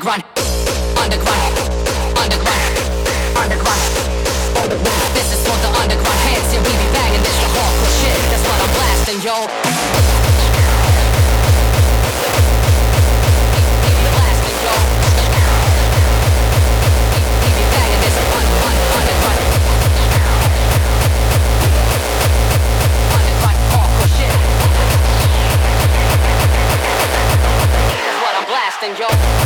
underground, underground, underground, underground, underground. This is for the underground heads, yeah we be banging this the hardcore shit. That's what I'm blasting, yo. yo.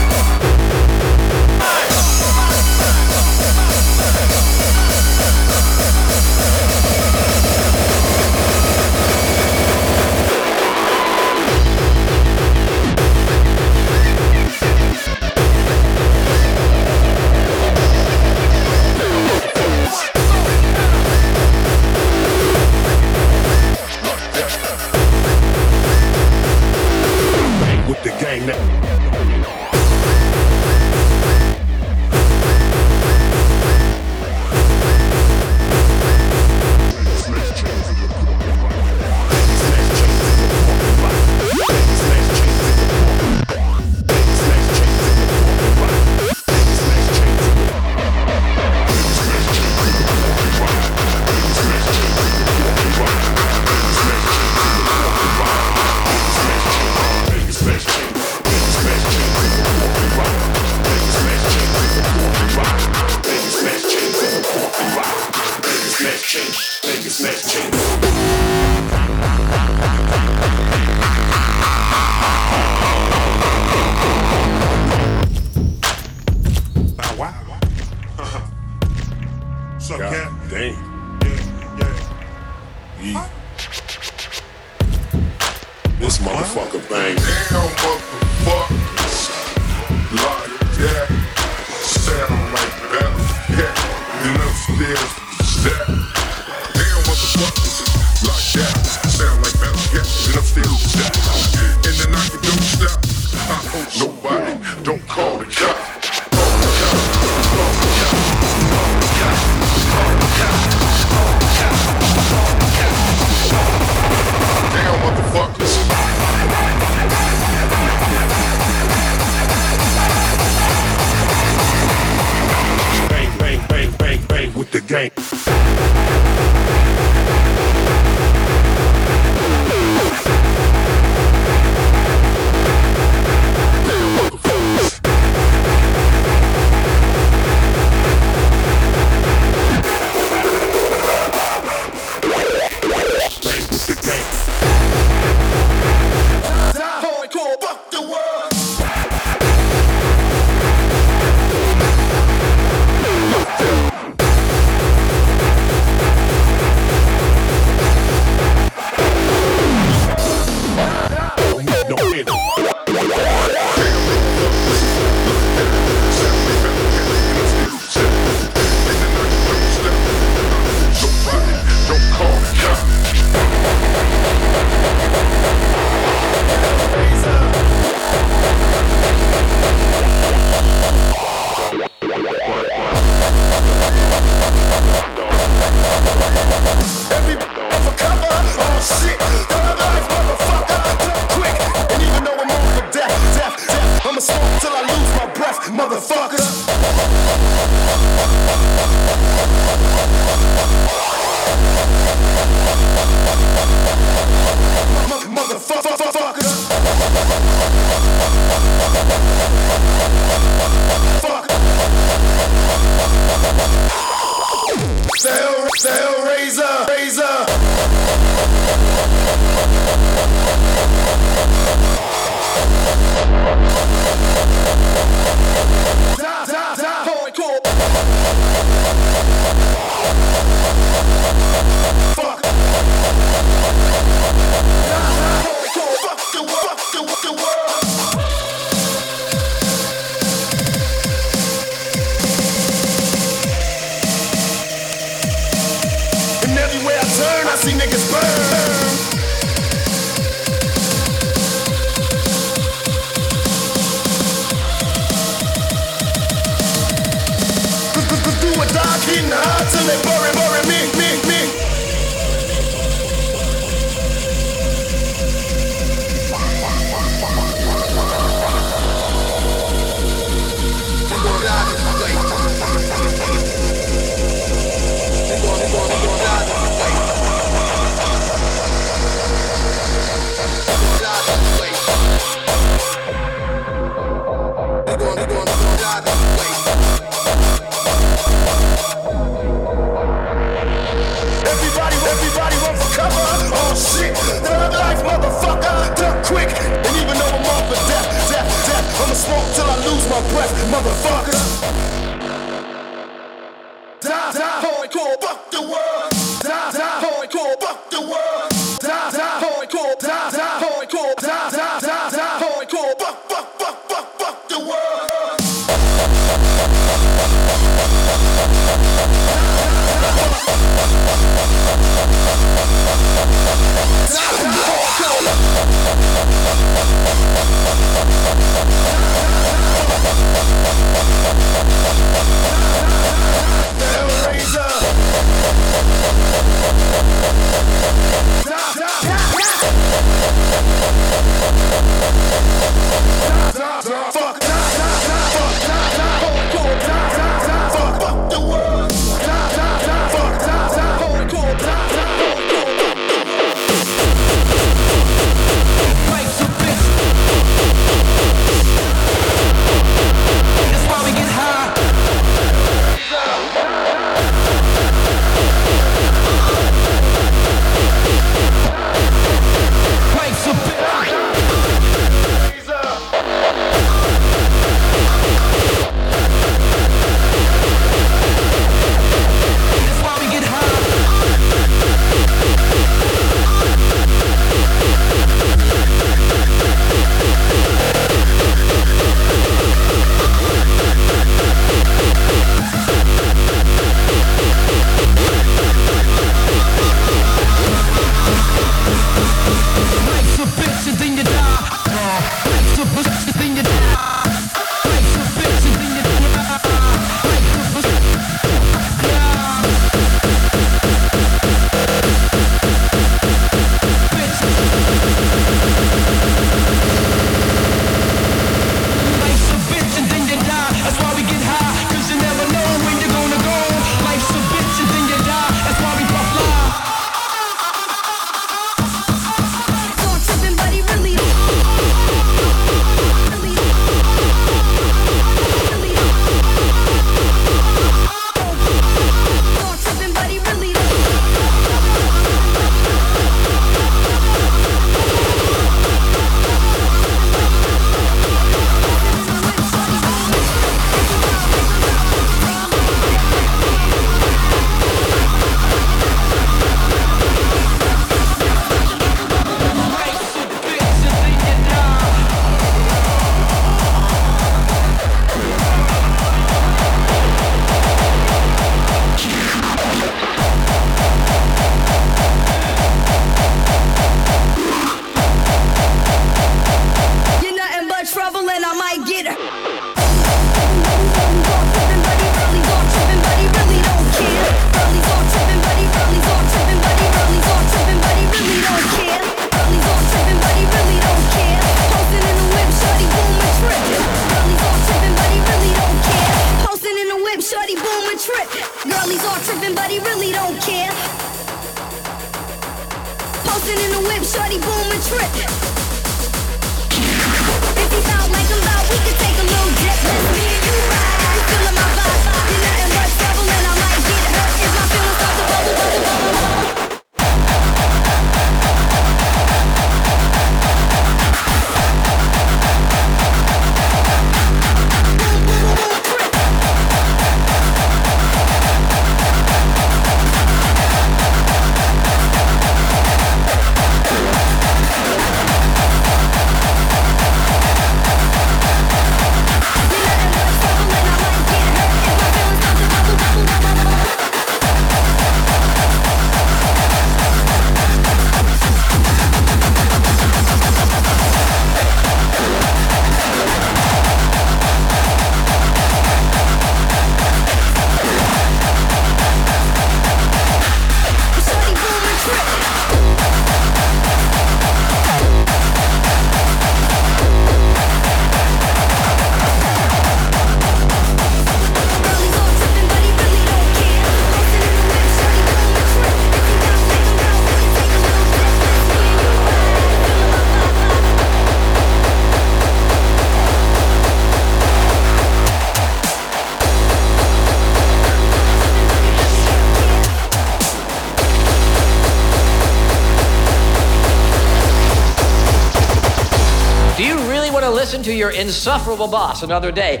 Your insufferable boss another day.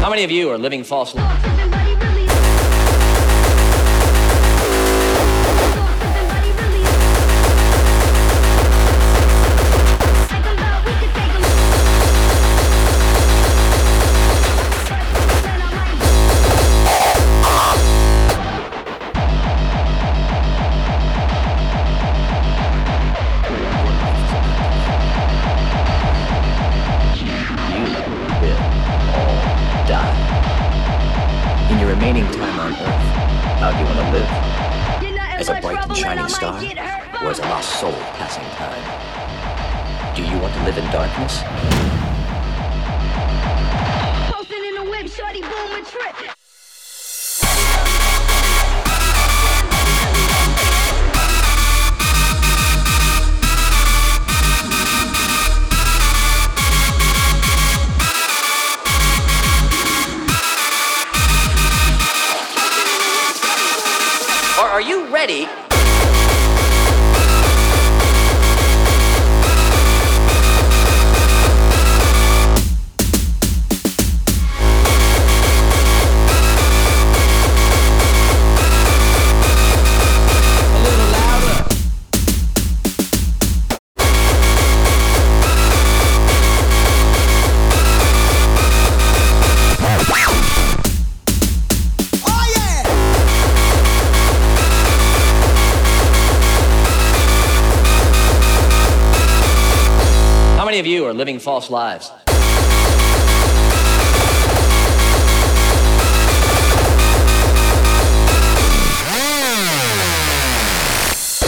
How many of you are living false oh, of you are living false lives? In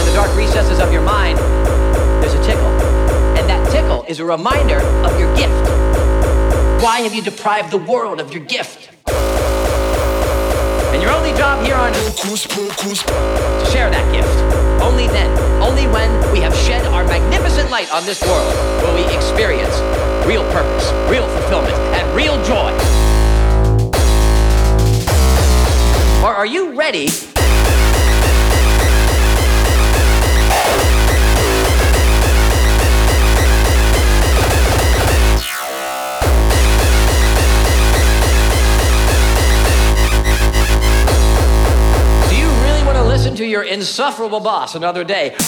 the dark recesses of your mind, there's a tickle. And that tickle is a reminder of your gift. Why have you deprived the world of your gift? And your only job here on earth is to share that gift. Only then, only when we have shed our magnificent light on this world will we experience real purpose, real fulfillment, and real joy. Or are you ready? Your insufferable boss another day? Isn't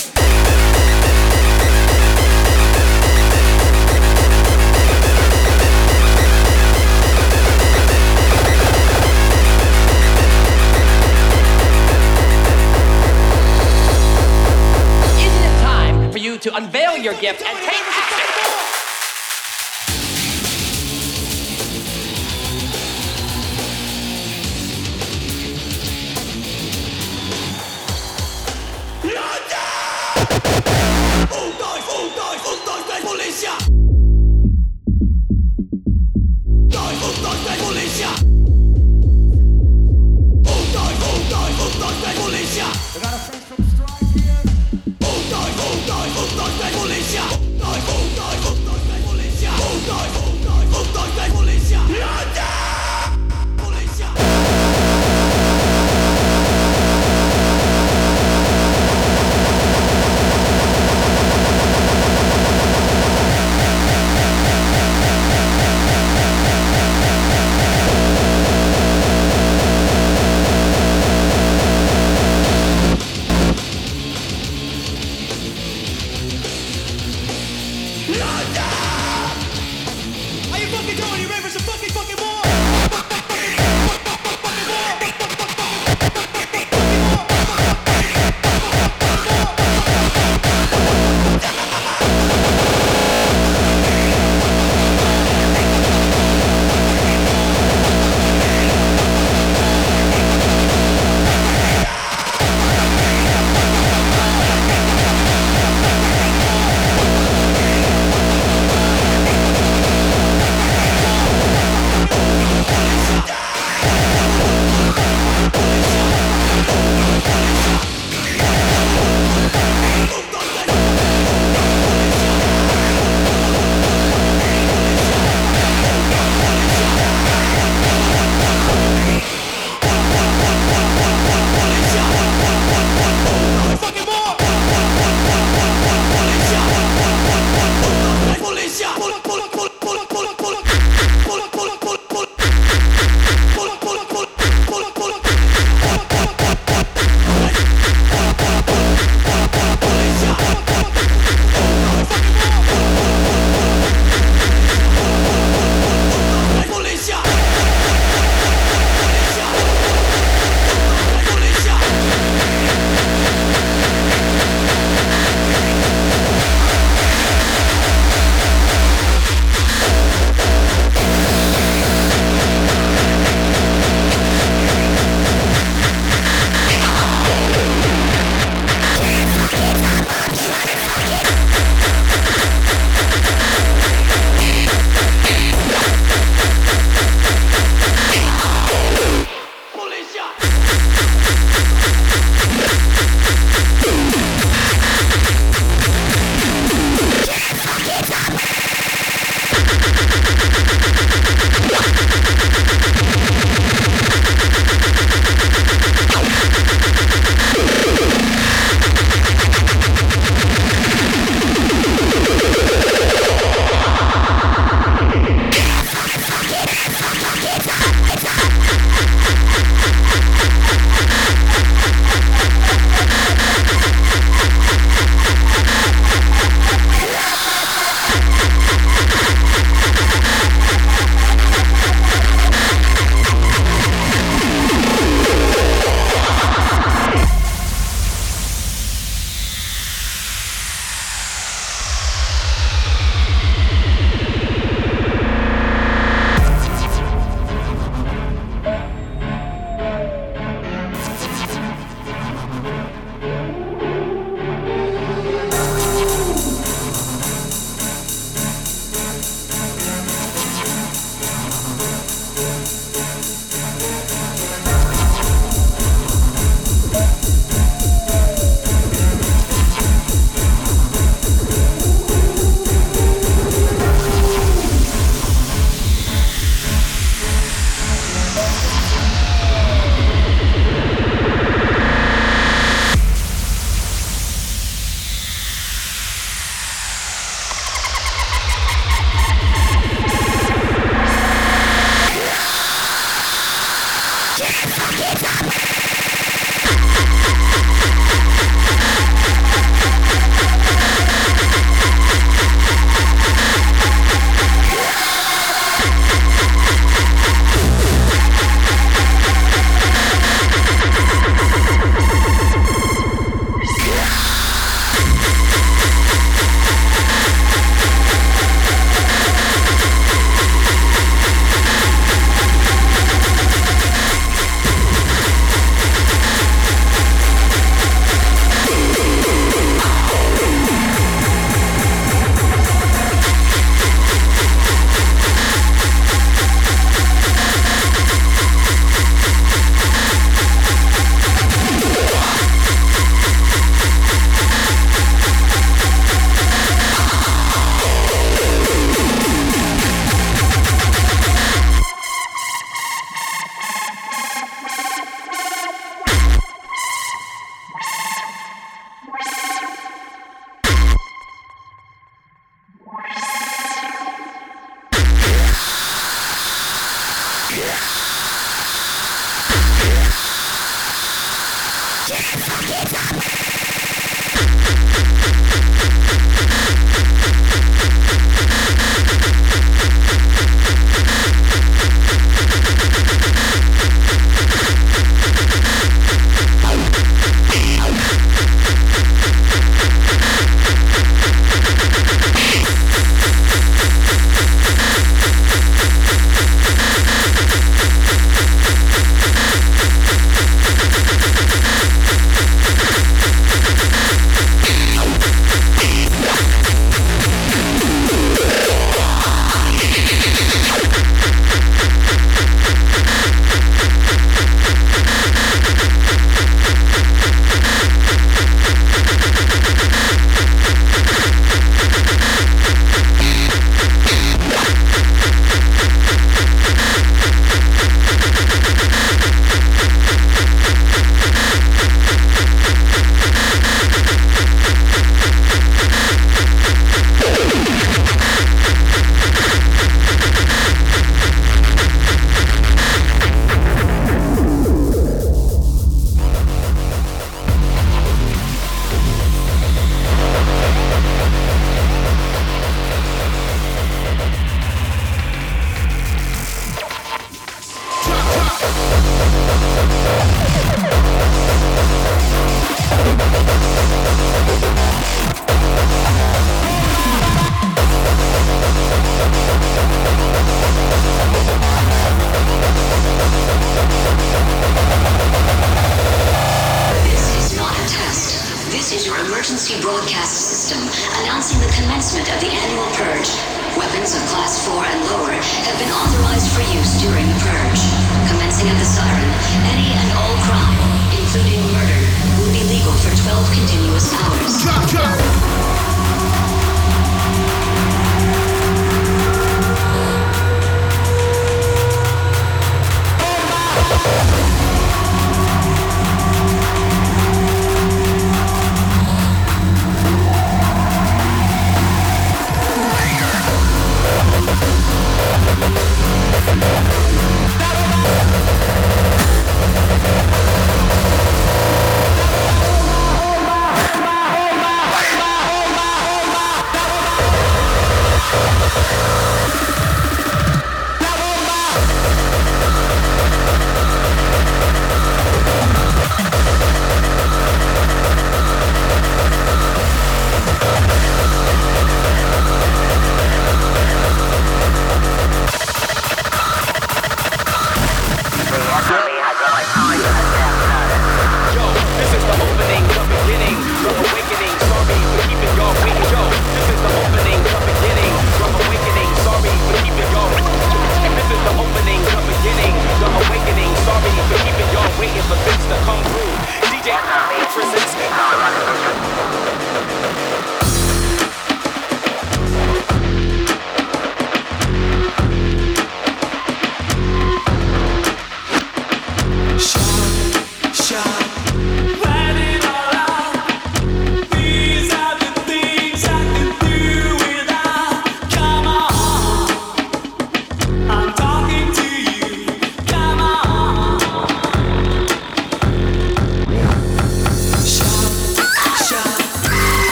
it time for you to unveil your gift and take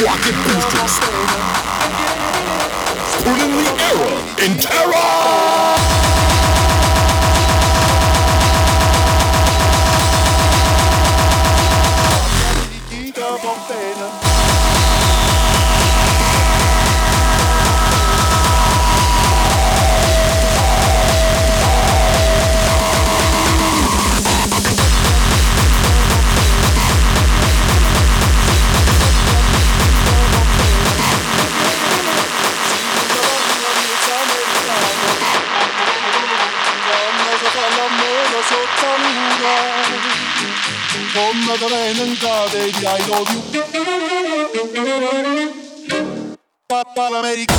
rocket boosters, pulling the era in terror. 어설던가 겁나다 내는 가대기 I love you 빠빠라메리카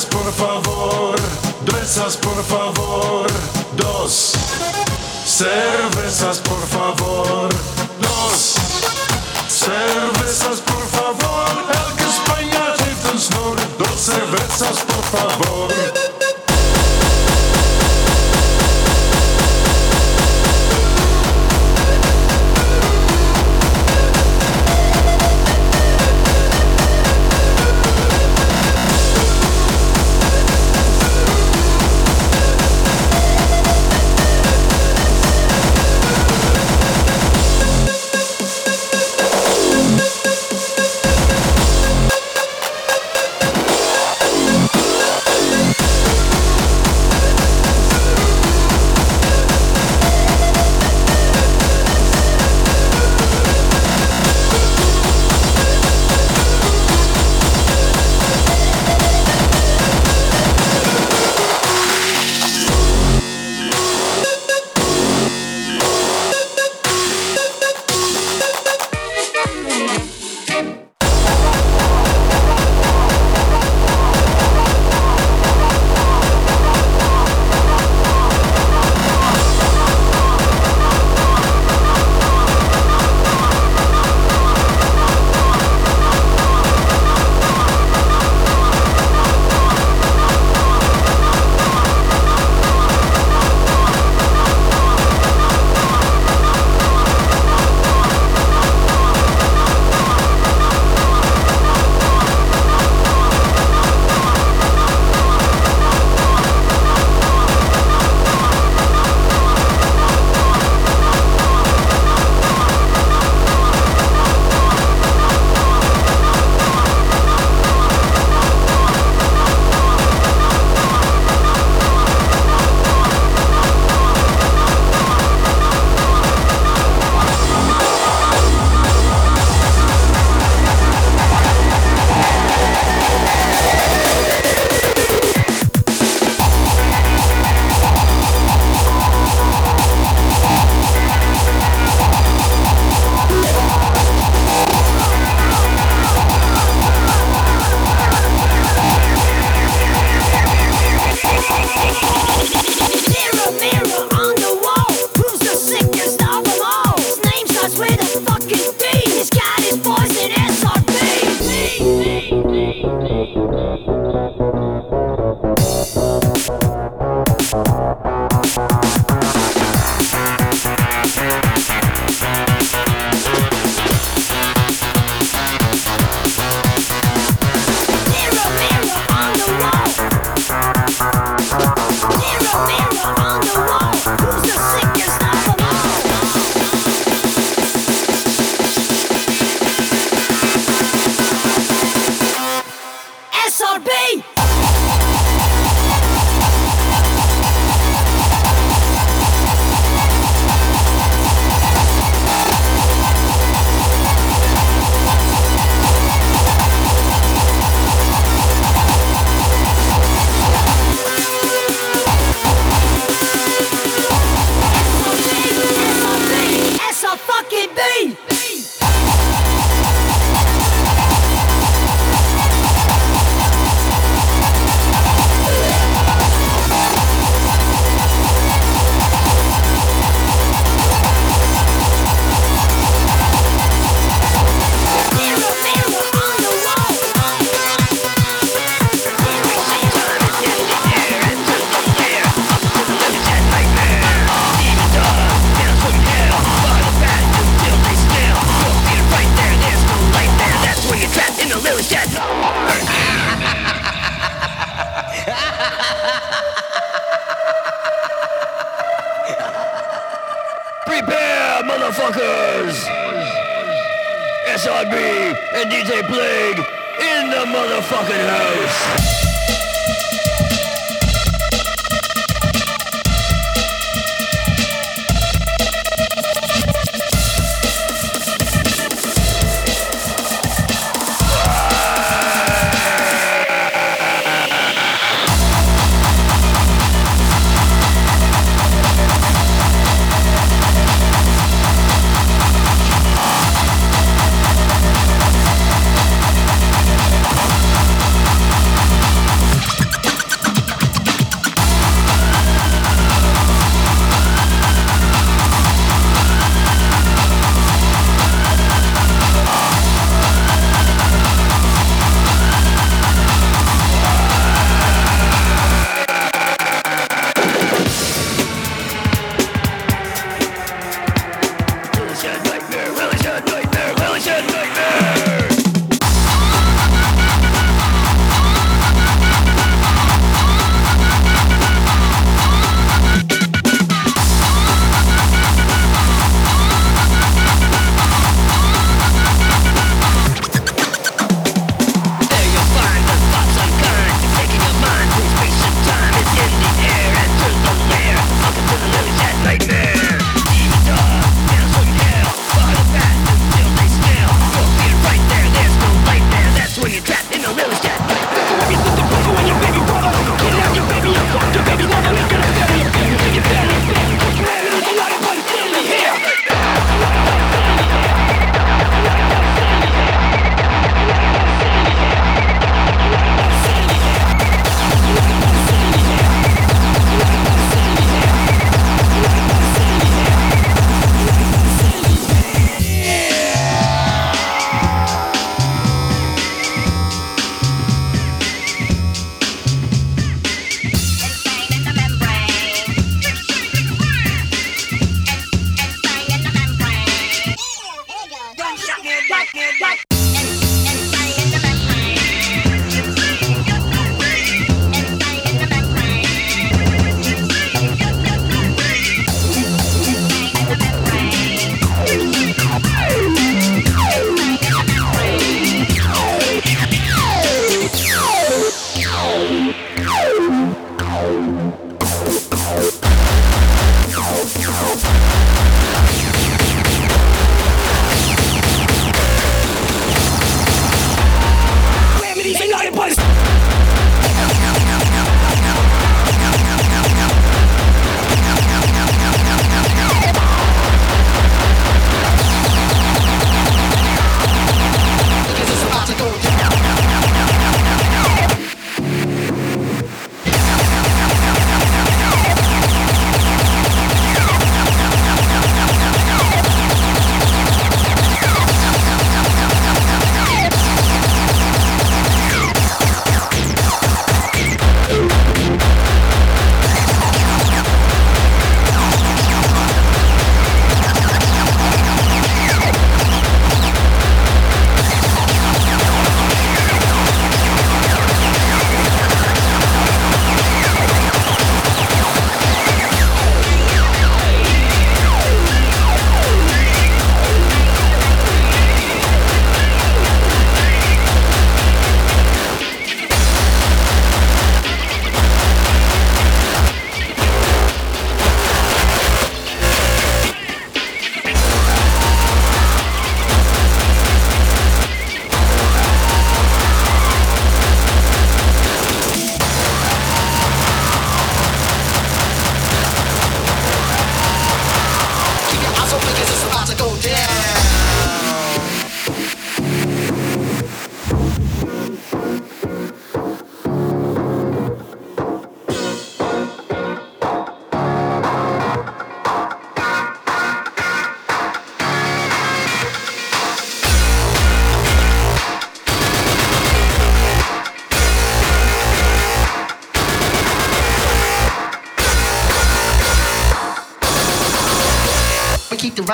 Cervezas por favor, cervezas por favor, dos. Cervezas por favor, dos. Cervezas por favor, elke Spanjaard heeft een snor. Dos cervezas por favor.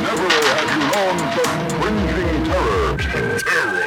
Never have you known terror. Terror.